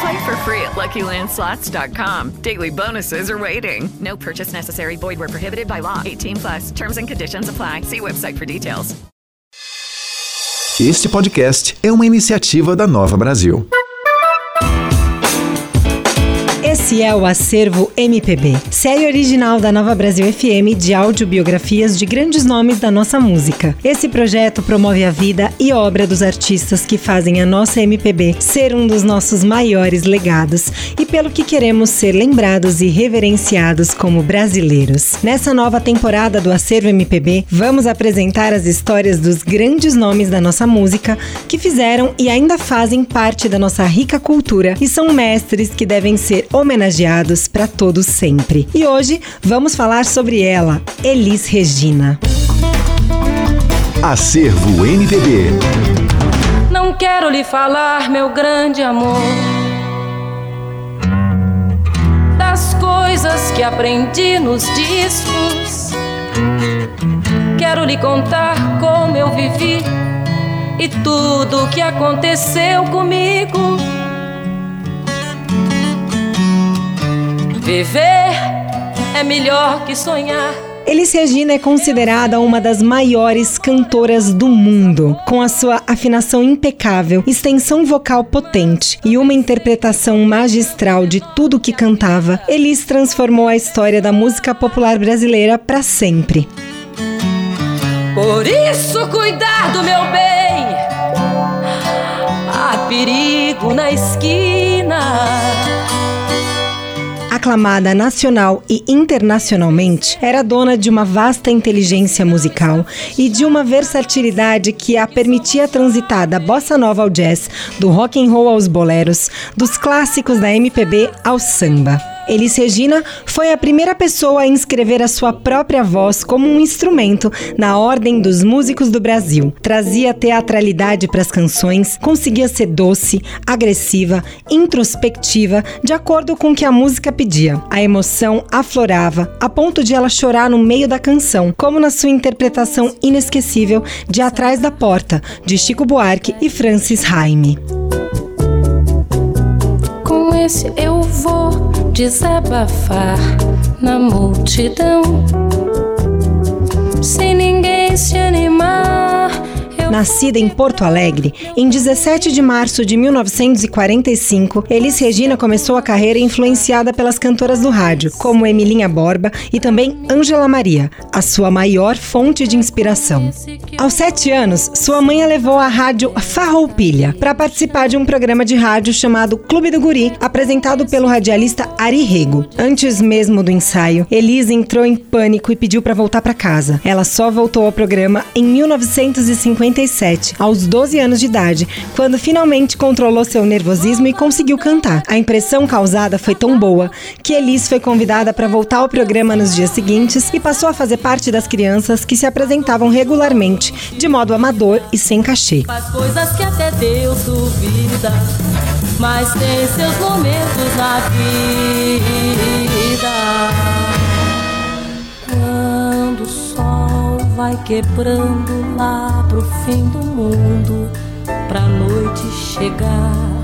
Play for free at LuckyLandSlots.com. Daily bonuses are waiting. No purchase necessary. Void where prohibited by law. 18 plus. Terms and conditions apply. See website for details. Este podcast é uma iniciativa da Nova Brasil. Esse é o Acervo MPB, série original da Nova Brasil FM de audiobiografias de grandes nomes da nossa música. Esse projeto promove a vida e obra dos artistas que fazem a nossa MPB ser um dos nossos maiores legados e pelo que queremos ser lembrados e reverenciados como brasileiros. Nessa nova temporada do Acervo MPB, vamos apresentar as histórias dos grandes nomes da nossa música que fizeram e ainda fazem parte da nossa rica cultura e são mestres que devem ser homenageados para todos sempre. E hoje vamos falar sobre ela, Elis Regina. Acervo MPB. Não quero lhe falar, meu grande amor, das coisas que aprendi nos discos. Quero lhe contar como eu vivi e tudo o que aconteceu comigo. Viver é melhor que sonhar. Elis Regina é considerada uma das maiores cantoras do mundo, com a sua afinação impecável, extensão vocal potente e uma interpretação magistral de tudo que cantava. Elis transformou a história da música popular brasileira para sempre. Por isso, cuidar do meu bem. Há perigo na esquina aclamada nacional e internacionalmente, era dona de uma vasta inteligência musical e de uma versatilidade que a permitia transitar da bossa nova ao jazz, do rock and roll aos boleros, dos clássicos da MPB ao samba. Elis Regina foi a primeira pessoa a inscrever a sua própria voz como um instrumento na Ordem dos Músicos do Brasil. Trazia teatralidade para as canções, conseguia ser doce, agressiva, introspectiva, de acordo com o que a música pedia. A emoção aflorava, a ponto de ela chorar no meio da canção, como na sua interpretação inesquecível de Atrás da Porta, de Chico Buarque e Francis Raime. Com esse eu vou desabafar na multidão. Sem ninguém se animar. Nascida em Porto Alegre, em 17 de março de 1945, Elis Regina começou a carreira influenciada pelas cantoras do rádio, como Emilinha Borba e também Ângela Maria, a sua maior fonte de inspiração. Aos sete anos, sua mãe a levou à rádio Farroupilha para participar de um programa de rádio chamado Clube do Guri, apresentado pelo radialista Ari Rego. Antes mesmo do ensaio, Elis entrou em pânico e pediu para voltar para casa. Ela só voltou ao programa em 1950 aos 12 anos de idade, quando finalmente controlou seu nervosismo e conseguiu cantar. A impressão causada foi tão boa que Elis foi convidada para voltar ao programa nos dias seguintes e passou a fazer parte das crianças que se apresentavam regularmente, de modo amador e sem cachê. Faz coisas que até Deus duvida, mas tem seus momentos na vida. Vai quebrando lá pro fim do mundo, pra noite chegar.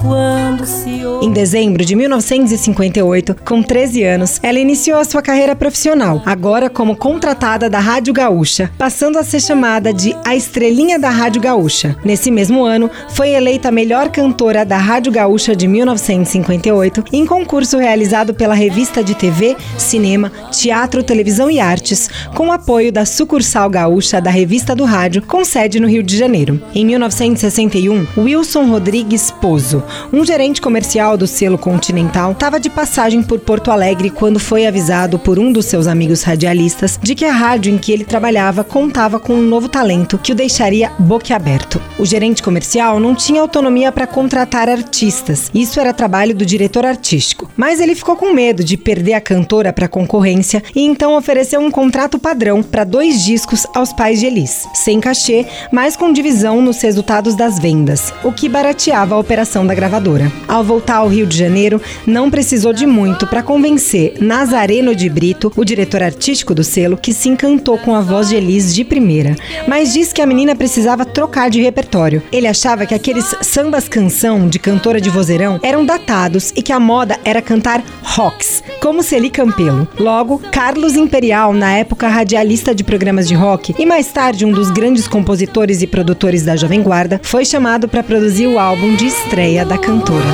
Quando se. Em dezembro de 1958, com 13 anos, ela iniciou a sua carreira profissional, agora como contratada da Rádio Gaúcha, passando a ser chamada de a estrelinha da Rádio Gaúcha. Nesse mesmo ano, foi eleita a melhor cantora da Rádio Gaúcha de 1958 em concurso realizado pela revista de TV, cinema, teatro, televisão e artes, com apoio da sucursal gaúcha da Revista do Rádio, com sede no Rio de Janeiro. Em 1961, Wilson Rodrigues Pozo, um gerente comercial do selo Continental, estava de passagem por Porto Alegre quando foi avisado por um dos seus amigos radialistas de que a rádio em que ele trabalhava contava com um novo talento que o deixaria boquiaberto. O gerente comercial não tinha autonomia para contratar artistas, isso era trabalho do diretor artístico. Mas ele ficou com medo de perder a cantora para concorrência e então ofereceu um contrato padrão para dois discos aos pais de Elis, sem cachê, mas com divisão nos resultados das vendas, o que barateava a operação da gravadora. Ao voltar ao Rio de Janeiro, não precisou de muito para convencer Nazareno de Brito, o diretor artístico do selo, que se encantou com a voz de Elis de primeira, mas disse que a menina precisava trocar de repertório. Ele achava que aqueles sambas canção de cantora de vozeirão eram datados e que a moda era cantar rocks, como Celi Campelo. Logo, Carlos Imperial, na época radialista de programas de rock e mais tarde um dos grandes compositores e produtores da Jovem Guarda, foi chamado para produzir o álbum de estreia da cantora.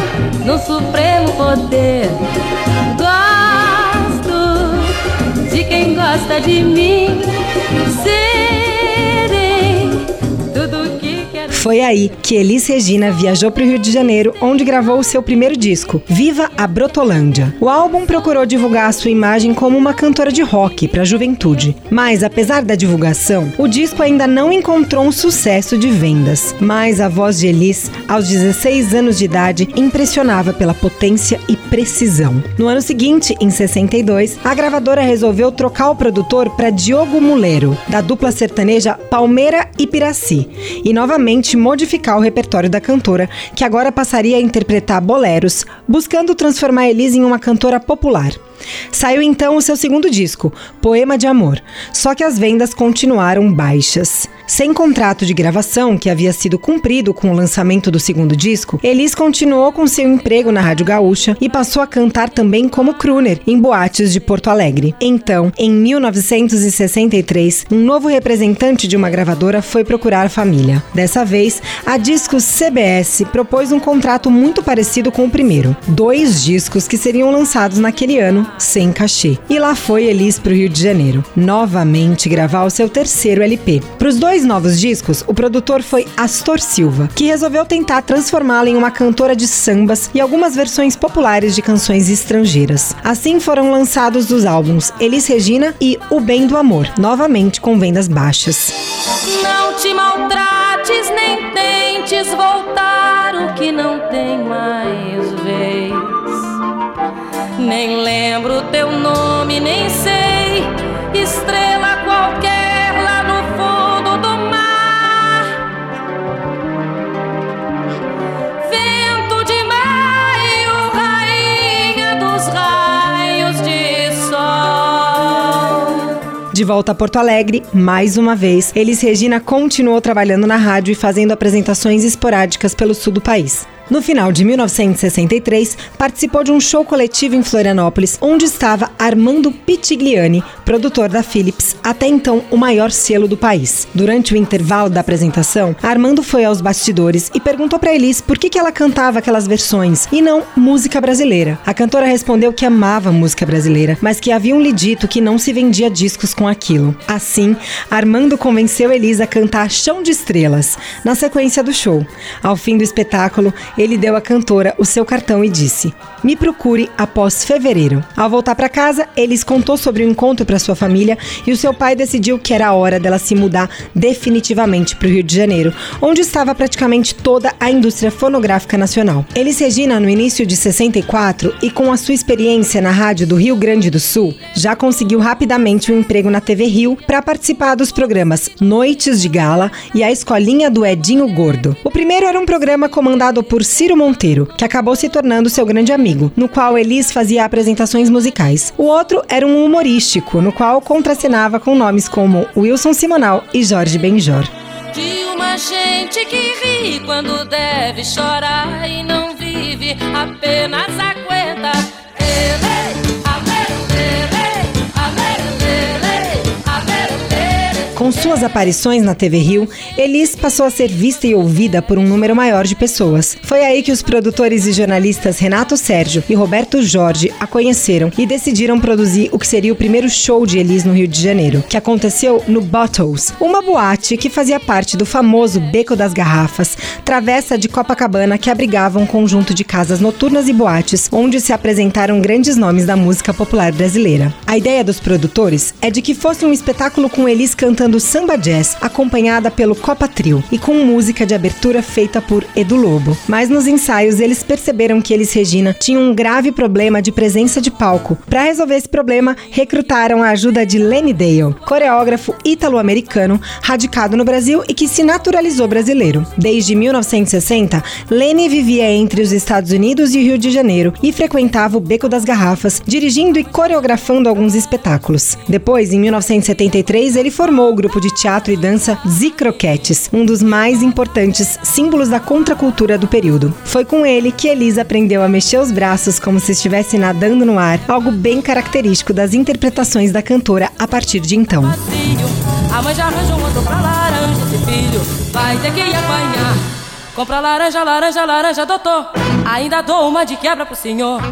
No supremo poder, gosto de quem gosta de mim. Foi aí que Elis Regina viajou para o Rio de Janeiro, onde gravou o seu primeiro disco, Viva a Brotolândia. O álbum procurou divulgar a sua imagem como uma cantora de rock para a juventude. Mas, apesar da divulgação, o disco ainda não encontrou um sucesso de vendas. Mas a voz de Elis, aos 16 anos de idade, impressionava pela potência e precisão. No ano seguinte, em 62, a gravadora resolveu trocar o produtor para Diogo Mulero, da dupla sertaneja Palmeira e Piraci, e novamente modificar o repertório da cantora, que agora passaria a interpretar boleros, buscando transformar Elis em uma cantora popular. Saiu então o seu segundo disco, Poema de Amor, só que as vendas continuaram baixas. Sem contrato de gravação, que havia sido cumprido com o lançamento do segundo disco, Elis continuou com seu emprego na Rádio Gaúcha e passou a cantar também como crooner em boates de Porto Alegre. Então, em 1963, um novo representante de uma gravadora foi procurar a família. Dessa vez, a Discos CBS propôs um contrato muito parecido com o primeiro. Dois discos que seriam lançados naquele ano sem cachê. E lá foi Elis para o Rio de Janeiro, novamente gravar o seu terceiro LP. Para os dois novos discos, o produtor foi Astor Silva, que resolveu tentar transformá-la em uma cantora de sambas e algumas versões populares de canções estrangeiras. Assim foram lançados os álbuns Elis Regina e O Bem do Amor, novamente com vendas baixas. Não te maltrates, nem tentes voltar o que não tem mais. Nem lembro teu nome, nem sei, estrela qualquer lá no fundo do mar. Vento de maio, rainha dos raios de sol. De volta a Porto Alegre, mais uma vez, Elis Regina continuou trabalhando na rádio e fazendo apresentações esporádicas pelo sul do país. No final de 1963, participou de um show coletivo em Florianópolis, onde estava Armando Pitigliani, produtor da Philips, até então o maior selo do país. Durante o intervalo da apresentação, Armando foi aos bastidores e perguntou para Elis por que, ela cantava aquelas versões e não música brasileira. A cantora respondeu que amava música brasileira, mas que haviam lhe dito que não se vendia discos com aquilo. Assim, Armando convenceu Elis a cantar Chão de Estrelas, na sequência do show. Ao fim do espetáculo, ele deu à cantora o seu cartão e disse: Me procure após fevereiro. Ao voltar para casa, Elis contou sobre o encontro para sua família e o seu pai decidiu que era a hora dela se mudar definitivamente para o Rio de Janeiro, onde estava praticamente toda a indústria fonográfica nacional. Elis Regina, no início de 64 e com a sua experiência na rádio do Rio Grande do Sul, já conseguiu rapidamente um emprego na TV Rio para participar dos programas Noites de Gala e a Escolinha do Edinho Gordo. O primeiro era um programa comandado por Ciro Monteiro, que acabou se tornando seu grande amigo, no qual Elis fazia apresentações musicais. O outro era um humorístico, no qual contracenava com nomes como Wilson Simonal e Jorge Benjor. de uma gente que ri quando deve chorar e não vive, apenas aguenta. Ele, Com suas aparições na TV Rio, Elis passou a ser vista e ouvida por um número maior de pessoas. Foi aí que os produtores e jornalistas Renato Sérgio e Roberto Jorge a conheceram e decidiram produzir o que seria o primeiro show de Elis no Rio de Janeiro, que aconteceu no Bottles, uma boate que fazia parte do famoso Beco das Garrafas, travessa de Copacabana que abrigava um conjunto de casas noturnas e boates, onde se apresentaram grandes nomes da música popular brasileira. A ideia dos produtores é de que fosse um espetáculo com Elis cantando cantando samba jazz, acompanhada pelo Copa Trio e com música de abertura feita por Edu Lobo. Mas nos ensaios eles perceberam que eles Regina tinham um grave problema de presença de palco. Para resolver esse problema, recrutaram a ajuda de Lenny Dale, coreógrafo ítalo-americano radicado no Brasil e que se naturalizou brasileiro. Desde 1960, Lenny vivia entre os Estados Unidos e o Rio de Janeiro e frequentava o Beco das Garrafas, dirigindo e coreografando alguns espetáculos. Depois, em 1973, ele formou grupo de teatro e dança Zicroquetes, um dos mais importantes símbolos da contracultura do período. Foi com ele que Elisa aprendeu a mexer os braços como se estivesse nadando no ar, algo bem característico das interpretações da cantora a partir de então. A mãe já arranja um outro pra laranja, esse filho vai ter que apanhar. Compra laranja, laranja, laranja, doutor. Ainda dou uma de quebra pro senhor.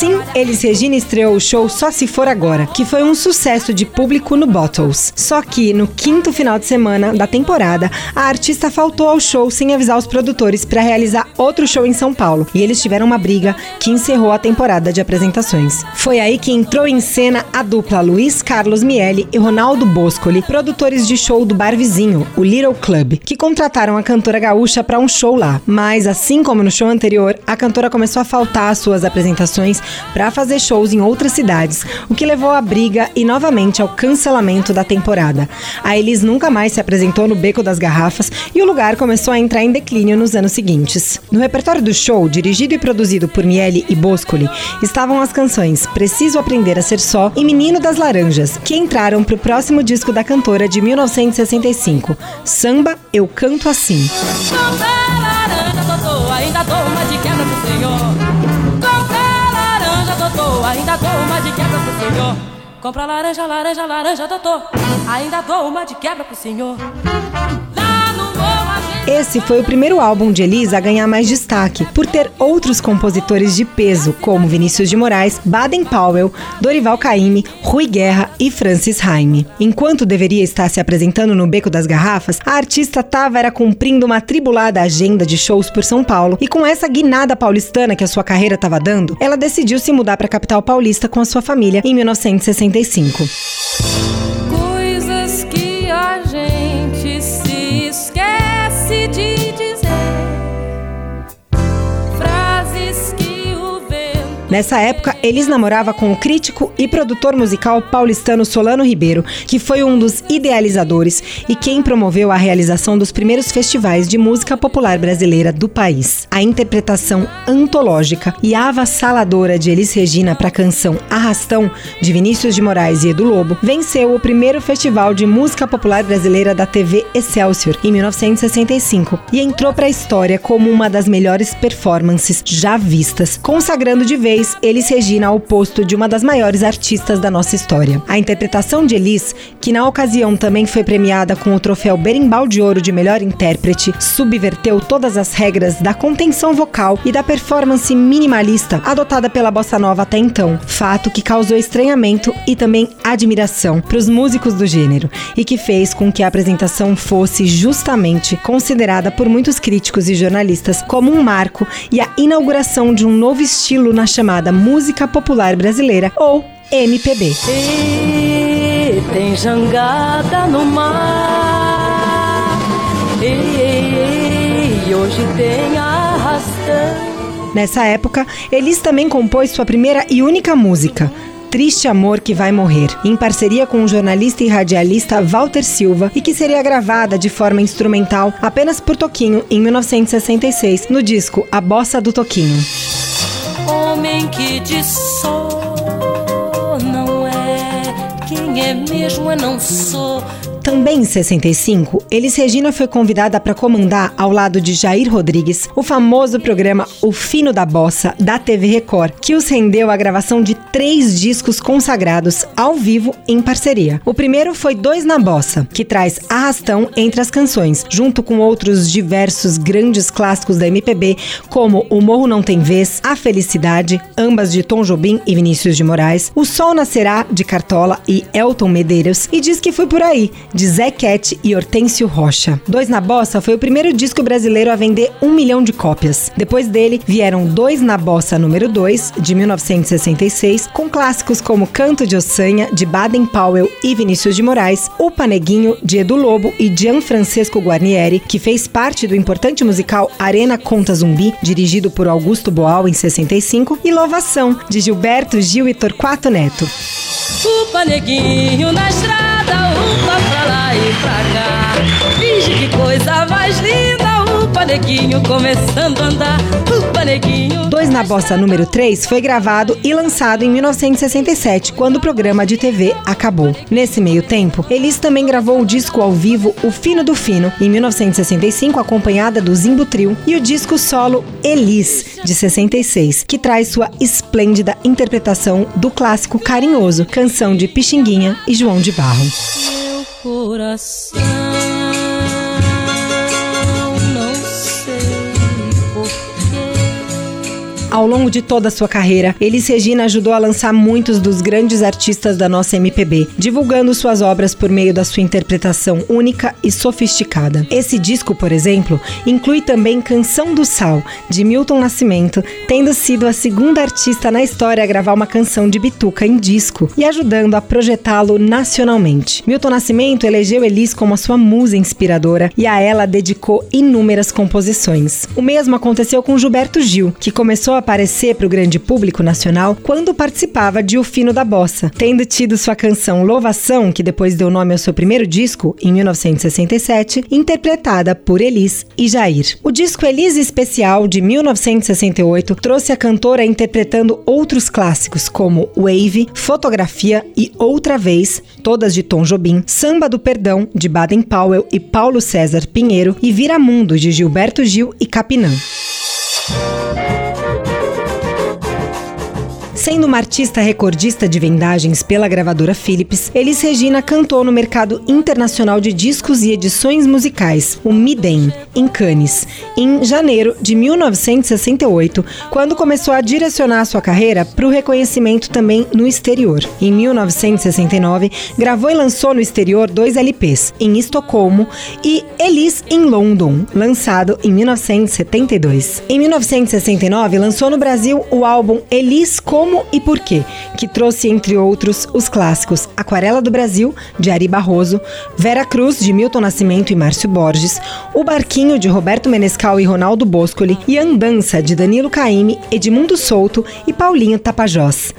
Assim, Elis Regina estreou o show Só Se For Agora, que foi um sucesso de público no Bottles. Só que, no quinto final de semana da temporada, a artista faltou ao show sem avisar os produtores para realizar outro show em São Paulo, e eles tiveram uma briga que encerrou a temporada de apresentações. Foi aí que entrou em cena a dupla Luiz Carlos Miele e Ronaldo Boscoli, produtores de show do bar vizinho, o Little Club, que contrataram a cantora gaúcha para um show lá. Mas, assim como no show anterior, a cantora começou a faltar às suas apresentações para fazer shows em outras cidades, o que levou à briga e novamente ao cancelamento da temporada. A Elis nunca mais se apresentou no Beco das Garrafas e o lugar começou a entrar em declínio nos anos seguintes. No repertório do show, dirigido e produzido por Miele e Boscoli, estavam as canções Preciso Aprender a Ser Só e Menino das Laranjas, que entraram para o próximo disco da cantora de 1965, Samba Eu Canto Assim. ainda dou uma de quebra pro ainda dou uma de quebra pro senhor. Compra laranja, laranja, laranja, doutor, ainda dou uma de quebra pro senhor. Esse foi o primeiro álbum de Elisa a ganhar mais destaque, por ter outros compositores de peso, como Vinícius de Moraes, Baden Powell, Dorival Caymmi, Rui Guerra e Francis Haime. Enquanto deveria estar se apresentando no Beco das Garrafas, a artista estava era cumprindo uma tribulada agenda de shows por São Paulo e com essa guinada paulistana que a sua carreira estava dando, ela decidiu se mudar para a capital paulista com a sua família em 1965. Nessa época, Elis namorava com o crítico e produtor musical paulistano Solano Ribeiro, que foi um dos idealizadores e quem promoveu a realização dos primeiros festivais de música popular brasileira do país. A interpretação antológica e avassaladora de Elis Regina para a canção Arrastão, de Vinícius de Moraes e Edu Lobo, venceu o primeiro festival de música popular brasileira da TV Excelsior em 1965 e entrou para a história como uma das melhores performances já vistas, consagrando de vez fez Elis Regina ao posto de uma das maiores artistas da nossa história. A interpretação de Elis, que na ocasião também foi premiada com o troféu Berimbau de Ouro de melhor intérprete, subverteu todas as regras da contenção vocal e da performance minimalista adotada pela bossa nova até então, fato que causou estranhamento e também admiração para os músicos do gênero e que fez com que a apresentação fosse justamente considerada por muitos críticos e jornalistas como um marco e a inauguração de um novo estilo na chamada chamada música popular brasileira ou MPB. E tem jangada no mar. E hoje tem arrastão. Nessa época, Elis também compôs sua primeira e única música, Triste Amor que Vai Morrer, em parceria com o jornalista e radialista Walter Silva, e que seria gravada de forma instrumental apenas por Toquinho em 1966, no disco A Bossa do Toquinho homem que de só não é quem é mesmo eu não sou. Também em 65, Elis Regina foi convidada para comandar, ao lado de Jair Rodrigues, o famoso programa O Fino da Bossa, da TV Record, que os rendeu a gravação de três discos consagrados ao vivo em parceria. O primeiro foi Dois na Bossa, que traz arrastão entre as canções, junto com outros diversos grandes clássicos da MPB, como O Morro Não Tem Vez, A Felicidade, ambas de Tom Jobim e Vinícius de Moraes, O Sol Nascerá, de Cartola e Elton Medeiros, e diz que foi por aí, de Zé Cat e Hortêncio Rocha. Dois na Bossa foi o primeiro disco brasileiro a vender um milhão de cópias. Depois dele, vieram Dois na Bossa número 2, de 1966, com clássicos como Canto de Ossanha, de Baden Powell e Vinícius de Moraes, O Paneguinho, de Edu Lobo e Gianfrancesco Guarnieri, que fez parte do importante musical Arena Conta Zumbi, dirigido por Augusto Boal em 65, e Louvação, de Gilberto Gil e Torquato Neto. O paneguinho na estrada, upa pra lá e pra cá. Finge que coisa mais linda, paneguinho começando a andar. O paneguinho. Dois na Bossa número 3 foi gravado e lançado em 1967, quando o programa de TV acabou. Nesse meio tempo, Elis também gravou o disco ao vivo O Fino do Fino, em 1965, acompanhada do Zimbo Trio, e o disco solo Elis, de 66, que traz sua esplêndida interpretação do clássico Carinhoso, canção de Pixinguinha e João de Barro. Meu coração Ao longo de toda a sua carreira, Elis Regina ajudou a lançar muitos dos grandes artistas da nossa MPB, divulgando suas obras por meio da sua interpretação única e sofisticada. Esse disco, por exemplo, inclui também Canção do Sal, de Milton Nascimento, tendo sido a segunda artista na história a gravar uma canção de bituca em disco e ajudando a projetá-lo nacionalmente. Milton Nascimento elegeu Elis como a sua musa inspiradora e a ela dedicou inúmeras composições. O mesmo aconteceu com Gilberto Gil, que começou a aparecer para o grande público nacional quando participava de O Fino da Bossa, tendo tido sua canção Louvação, que depois deu nome ao seu primeiro disco, em 1967, interpretada por Elis e Jair. O disco Elis Especial, de 1968, trouxe a cantora interpretando outros clássicos como Wave, Fotografia e Outra Vez, todas de Tom Jobim, Samba do Perdão, de Baden Powell e Paulo César Pinheiro, e Viramundo, de Gilberto Gil e Capinã. Sendo uma artista recordista de vendagens pela gravadora Philips, Elis Regina cantou no mercado internacional de discos e edições musicais, o Midem, em Cannes, em janeiro de 1968, quando começou a direcionar sua carreira para o reconhecimento também no exterior. Em 1969, gravou e lançou no exterior dois LPs, em Estocolmo e Elis em London, lançado em 1972. Em 1969, lançou no Brasil o álbum Elis Como e Por Quê, que trouxe, entre outros, os clássicos Aquarela do Brasil, de Ari Barroso, Vera Cruz, de Milton Nascimento e Márcio Borges, O Barquinho, de Roberto Menescal e Ronaldo Boscoli, e Andança, de Danilo Caime, Edmundo Souto e Paulinho Tapajós.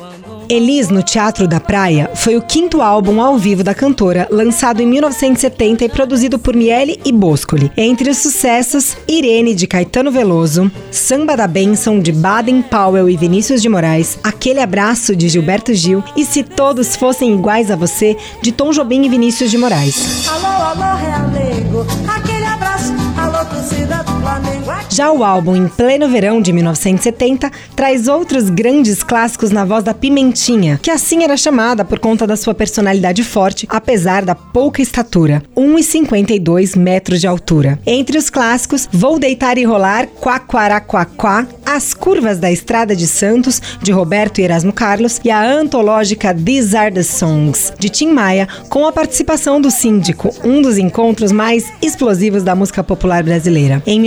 Elis no Teatro da Praia foi o quinto álbum ao vivo da cantora, lançado em 1970 e produzido por Miele e Boscoli. Entre os sucessos, Irene de Caetano Veloso, Samba da Benção de Baden Powell e Vinícius de Moraes, Aquele Abraço de Gilberto Gil e Se Todos Fossem Iguais a Você de Tom Jobim e Vinícius de Moraes. Alô, alô, realengo, aquele abraço, alô, do Flamengo. Já o álbum Em Pleno Verão de 1970 traz outros grandes clássicos na voz da Pimentinha, que assim era chamada por conta da sua personalidade forte, apesar da pouca estatura, 1,52 metros de altura. Entre os clássicos, Vou Deitar e Rolar, Quaquaraquaquá, As Curvas da Estrada de Santos, de Roberto e Erasmo Carlos, e a antológica These Are the Songs, de Tim Maia, com a participação do Síndico, um dos encontros mais explosivos da música popular brasileira. Em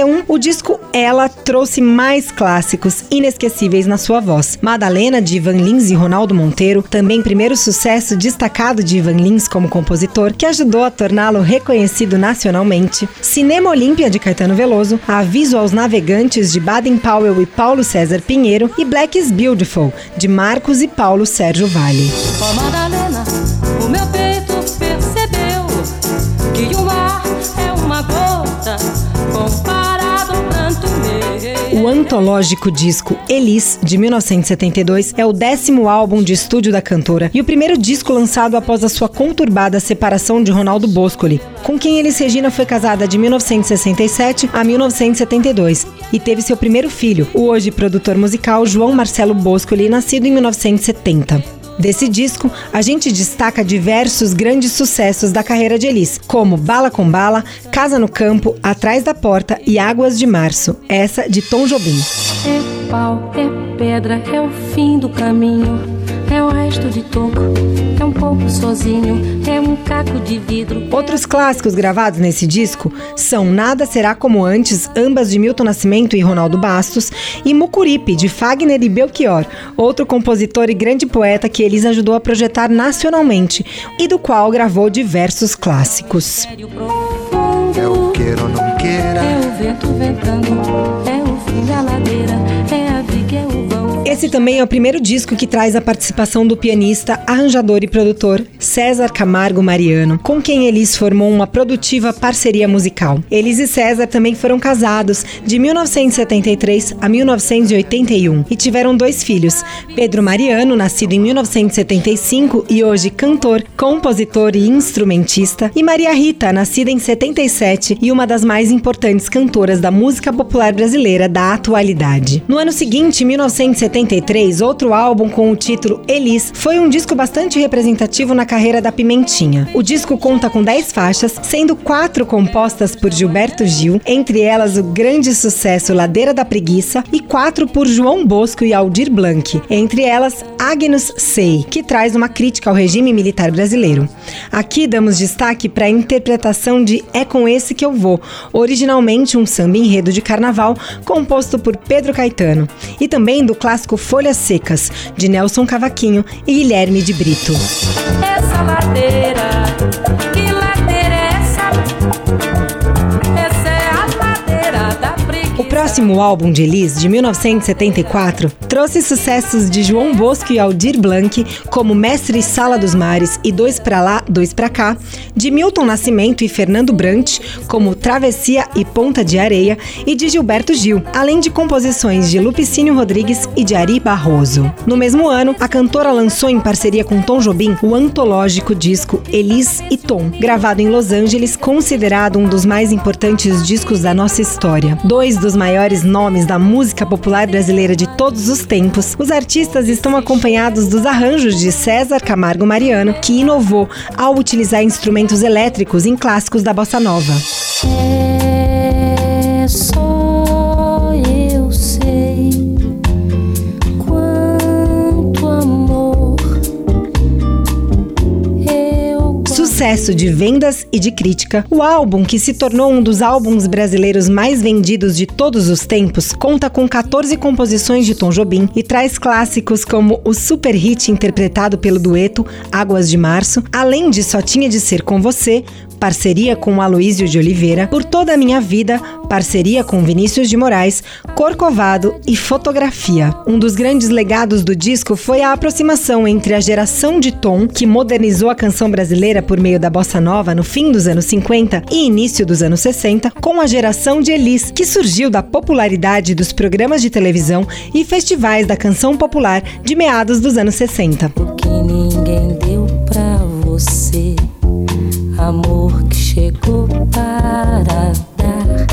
1971, o disco Ela trouxe mais clássicos inesquecíveis na sua voz. Madalena, de Ivan Lins e Ronaldo Monteiro, também primeiro sucesso destacado de Ivan Lins como compositor, que ajudou a torná-lo reconhecido nacionalmente. Cinema Olímpia, de Caetano Veloso, Aviso aos Navegantes, de Baden Powell e Paulo César Pinheiro, e Black is Beautiful, de Marcos e Paulo Sérgio Vale. Ó Madalena, o meu peito percebeu que uma O antológico disco Elis, de 1972, é o décimo álbum de estúdio da cantora e o primeiro disco lançado após a sua conturbada separação de Ronaldo Boscoli, com quem Elis Regina foi casada de 1967 a 1972 e teve seu primeiro filho, o hoje produtor musical João Marcelo Boscoli, nascido em 1970. Desse disco, a gente destaca diversos grandes sucessos da carreira de Elis, como Bala com Bala, Casa no Campo, Atrás da Porta e Águas de Março, essa de Tom Jobim. É pau, é pedra, é o fim do caminho, é o resto de toco, é um pouco sozinho, é um caco de vidro. Outros clássicos gravados nesse disco são Nada Será Como Antes, ambas de Milton Nascimento e Ronaldo Bastos, e Mucuripe, de Fagner e Belchior, outro compositor e grande poeta que Elis ajudou a projetar nacionalmente e do qual gravou diversos clássicos. É o queira ou não queira, é o vento ventando, é o fim da ladeira, é a viga, é o. Esse também é o primeiro disco que traz a participação do pianista, arranjador e produtor César Camargo Mariano, com quem Elis formou uma produtiva parceria musical. Elis e César também foram casados de 1973 a 1981 e tiveram dois filhos, Pedro Mariano, nascido em 1975 e hoje cantor, compositor e instrumentista, e Maria Rita, nascida em 77 e uma das mais importantes cantoras da música popular brasileira da atualidade. No ano seguinte, 1973, 1973, outro álbum com o título Elis foi um disco bastante representativo na carreira da Pimentinha. O disco conta com 10 faixas, sendo quatro compostas por Gilberto Gil, entre elas o grande sucesso Ladeira da Preguiça, e quatro por João Bosco e Aldir Blanc, entre elas Agnus Sei, que traz uma crítica ao regime militar brasileiro. Aqui damos destaque para a interpretação de É Com Esse Que Eu Vou, originalmente um samba enredo de carnaval composto por Pedro Caetano, e também do clássico Folhas Secas, de Nelson Cavaquinho e Guilherme de Brito. Próximo álbum de Elis, de 1974, trouxe sucessos de João Bosco e Aldir Blanc, como Mestre Sala dos Mares e Dois Pra Lá, Dois Pra Cá, de Milton Nascimento e Fernando Brant, como Travessia e Ponta de Areia, e de Gilberto Gil, além de composições de Lupicínio Rodrigues e de Ari Barroso. No mesmo ano, a cantora lançou em parceria com Tom Jobim o antológico disco Elis e Tom, gravado em Los Angeles, considerado um dos mais importantes discos da nossa história. Dois dos maiores nomes da música popular brasileira de todos os tempos, os artistas estão acompanhados dos arranjos de César Camargo Mariano, que inovou ao utilizar instrumentos elétricos em clássicos da bossa nova. Sucesso de vendas e de crítica, o álbum, que se tornou um dos álbuns brasileiros mais vendidos de todos os tempos, conta com 14 composições de Tom Jobim e traz clássicos como o super hit interpretado pelo dueto Águas de Março, além de Só Tinha de Ser Com Você, parceria com Aloísio de Oliveira, Por Toda a Minha Vida, parceria com Vinícius de Moraes, Corcovado e Fotografia. Um dos grandes legados do disco foi a aproximação entre a geração de Tom, que modernizou a canção brasileira por meio da bossa nova no fim dos anos 50 e início dos anos 60, com a geração de Elis, que surgiu da popularidade dos programas de televisão e festivais da canção popular de meados dos anos 60. o que ninguém deu pra você, amor que chegou para dar,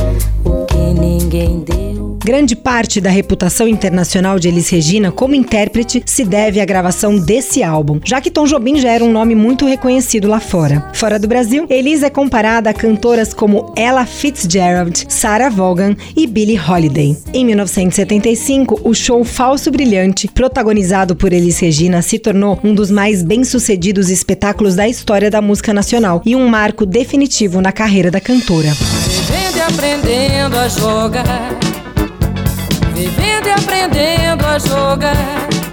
o que ninguém deu. Grande parte da reputação internacional de Elis Regina como intérprete se deve à gravação desse álbum, já que Tom Jobim já era um nome muito reconhecido lá fora. Fora do Brasil, Elis é comparada a cantoras como Ella Fitzgerald, Sarah Vaughan e Billie Holiday. Em 1975, o show Falso Brilhante, protagonizado por Elis Regina, se tornou um dos mais bem-sucedidos espetáculos da história da música nacional e um marco definitivo na carreira da cantora. Vivendo e aprendendo a jogar. Vivendo e aprendendo a jogar.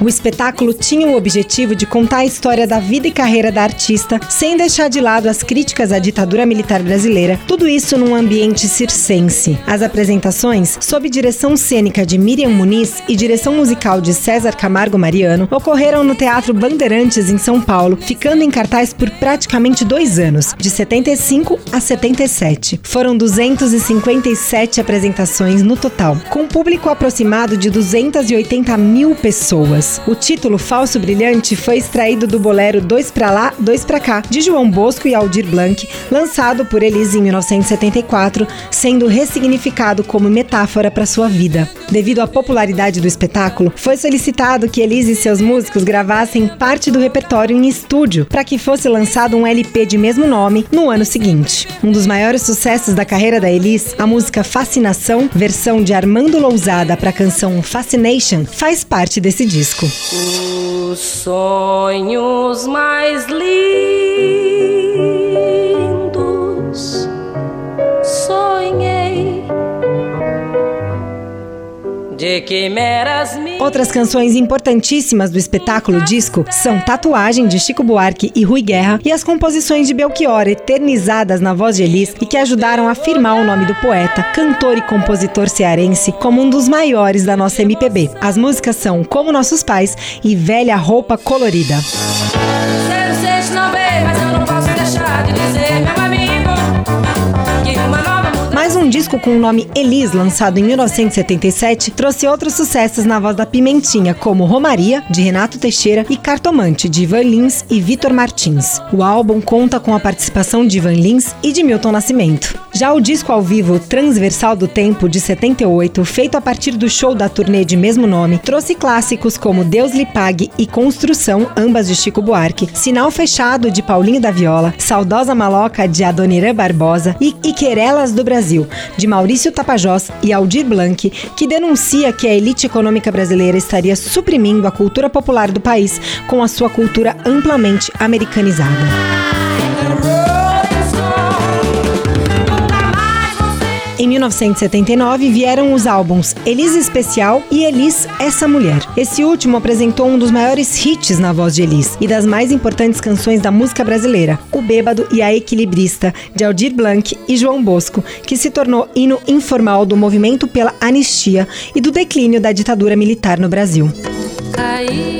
O espetáculo tinha o objetivo de contar a história da vida e carreira da artista, sem deixar de lado as críticas à ditadura militar brasileira, tudo isso num ambiente circense. As apresentações, sob direção cênica de Miriam Muniz e direção musical de César Camargo Mariano, ocorreram no Teatro Bandeirantes, em São Paulo, ficando em cartaz por praticamente dois anos, de 75 a 77. Foram 257 apresentações no total, com público aproximado de 280 mil pessoas. O título Falso Brilhante foi extraído do bolero Dois Pra Lá, Dois Pra Cá, de João Bosco e Aldir Blanc, lançado por Elise em 1974, sendo ressignificado como metáfora para sua vida. Devido à popularidade do espetáculo, foi solicitado que Elise e seus músicos gravassem parte do repertório em estúdio para que fosse lançado um LP de mesmo nome no ano seguinte. Um dos maiores sucessos da carreira da Elise, a música Fascinação, versão de Armando Lousada para a canção Fascination, faz parte desse disco. Os sonhos mais lindos Outras canções importantíssimas do espetáculo disco são Tatuagem de Chico Buarque e Rui Guerra e as composições de Belchior eternizadas na voz de Elis e que ajudaram a afirmar o nome do poeta, cantor e compositor cearense como um dos maiores da nossa MPB. As músicas são Como Nossos Pais e Velha Roupa Colorida. mas eu não posso deixar de dizer, Mais um disco com o nome Elis, lançado em 1977, trouxe outros sucessos na voz da Pimentinha, como Romaria, de Renato Teixeira, e Cartomante, de Ivan Lins e Vitor Martins. O álbum conta com a participação de Ivan Lins e de Milton Nascimento. Já o disco ao vivo Transversal do Tempo, de 78, feito a partir do show da turnê de mesmo nome, trouxe clássicos como Deus lhe pague e Construção, ambas de Chico Buarque, Sinal Fechado, de Paulinho da Viola, Saudosa Maloca, de Adoniran Barbosa e, e Querelas do Brasil, de Maurício Tapajós e Aldir Blanc, que denuncia que a elite econômica brasileira estaria suprimindo a cultura popular do país com a sua cultura amplamente americanizada. Em 1979 vieram os álbuns Elis Especial e Elis Essa Mulher. Esse último apresentou um dos maiores hits na voz de Elis e das mais importantes canções da música brasileira, O Bêbado e a Equilibrista, de Aldir Blanc e João Bosco, que se tornou hino informal do movimento pela anistia e do declínio da ditadura militar no Brasil. Caía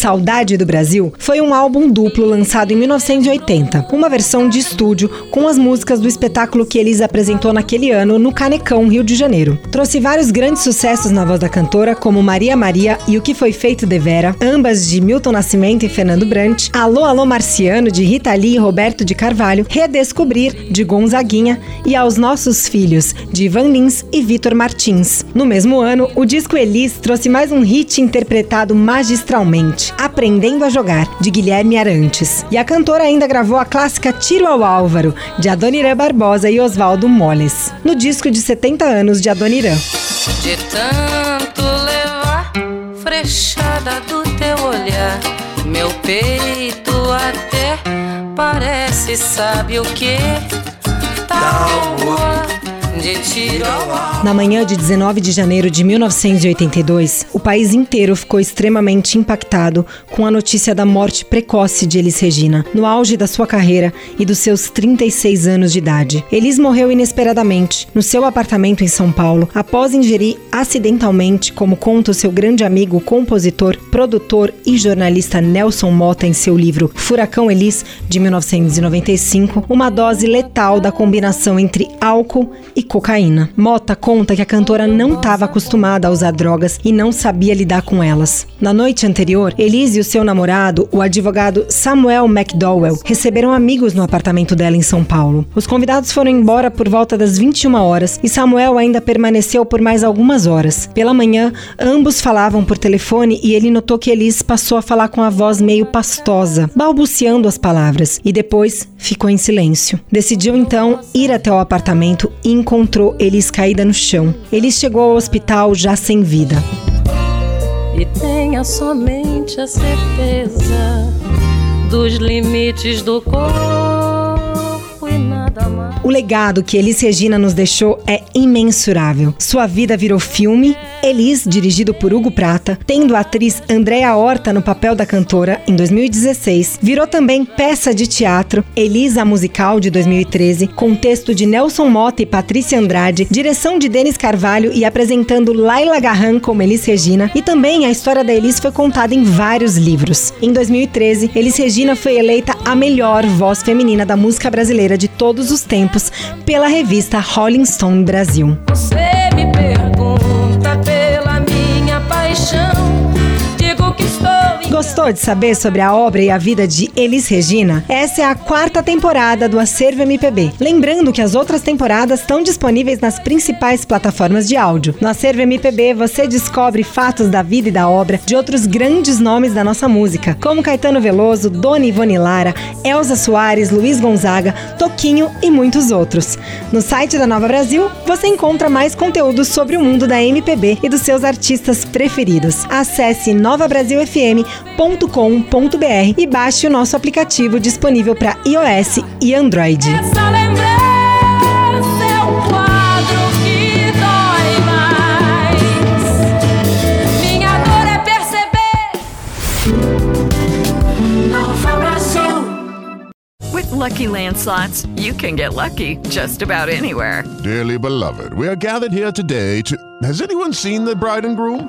Saudade do Brasil foi um álbum duplo lançado em 1980, uma versão de estúdio com as músicas do espetáculo que Elis apresentou naquele ano no Canecão, Rio de Janeiro. Trouxe vários grandes sucessos na voz da cantora, como Maria Maria e O Que Foi Feito de Vera, ambas de Milton Nascimento e Fernando Brant, Alô Alô Marciano de Rita Lee e Roberto de Carvalho, Redescobrir de Gonzaguinha e Aos Nossos Filhos de Ivan Lins e Vitor Martins. No mesmo ano, o disco Elis trouxe mais um hit interpretado magistralmente, Aprendendo a Jogar, de Guilherme Arantes. E a cantora ainda gravou a clássica Tiro ao Álvaro, de Adoniran Barbosa e Oswaldo Moles, no disco de 70 anos de Adoniran. De tanto levar frechada do teu olhar, meu peito até parece, sabe o que? Ao ar. Na manhã de 19 de janeiro de 1982, o país inteiro ficou extremamente impactado com a notícia da morte precoce de Elis Regina, no auge da sua carreira e dos seus 36 anos de idade. Elis morreu inesperadamente no seu apartamento em São Paulo após ingerir acidentalmente, como conta o seu grande amigo, compositor, produtor e jornalista Nelson Mota em seu livro Furacão Elis, de 1995, uma dose letal da combinação entre álcool e cocaína. Mota conta que a cantora não estava acostumada a usar drogas e não sabia lidar com elas. Na noite anterior, Elise e o seu namorado, o advogado Samuel McDowell, receberam amigos no apartamento dela em São Paulo. Os convidados foram embora por volta das 21 horas e Samuel ainda permaneceu por mais algumas horas. Pela manhã, ambos falavam por telefone e ele notou que Elise passou a falar com a voz meio pastosa, balbuciando as palavras, e depois ficou em silêncio. Decidiu então ir até o apartamento e encontrou Elis caída no chão. Elis chegou ao hospital já sem vida. E tenha somente a certeza dos limites do corpo. O legado que Elis Regina nos deixou é imensurável. Sua vida virou filme. Elis, dirigido por Hugo Prata, tendo a atriz Andréa Horta no papel da cantora em 2016, virou também peça de teatro Elisa Musical de 2013, com texto de Nelson Mota e Patrícia Andrade, direção de Denis Carvalho e apresentando Laila Garran como Elis Regina, e também a história da Elis foi contada em vários livros. Em 2013, Elis Regina foi eleita a melhor voz feminina da música brasileira de todos os tempos pela revista Rolling Stone Brasil. Você me pergunta Gostou de saber sobre a obra e a vida de Elis Regina? Essa é a quarta temporada do Acervo MPB. Lembrando que as outras temporadas estão disponíveis nas principais plataformas de áudio. No Acervo MPB você descobre fatos da vida e da obra de outros grandes nomes da nossa música, como Caetano Veloso, Dona Ivone Lara, Elza Soares, Luiz Gonzaga, Toquinho e muitos outros. No site da Nova Brasil você encontra mais conteúdos sobre o mundo da MPB e dos seus artistas preferidos. Acesse novabrasilfm.com.br e baixe o nosso aplicativo disponível para iOS e Android. Essa lembrança é um quadro que dói mais. Minha dor é perceber. With Lucky Land slots, you can get lucky just about anywhere. Dearly beloved, we are gathered here today to. Has anyone seen the bride and groom?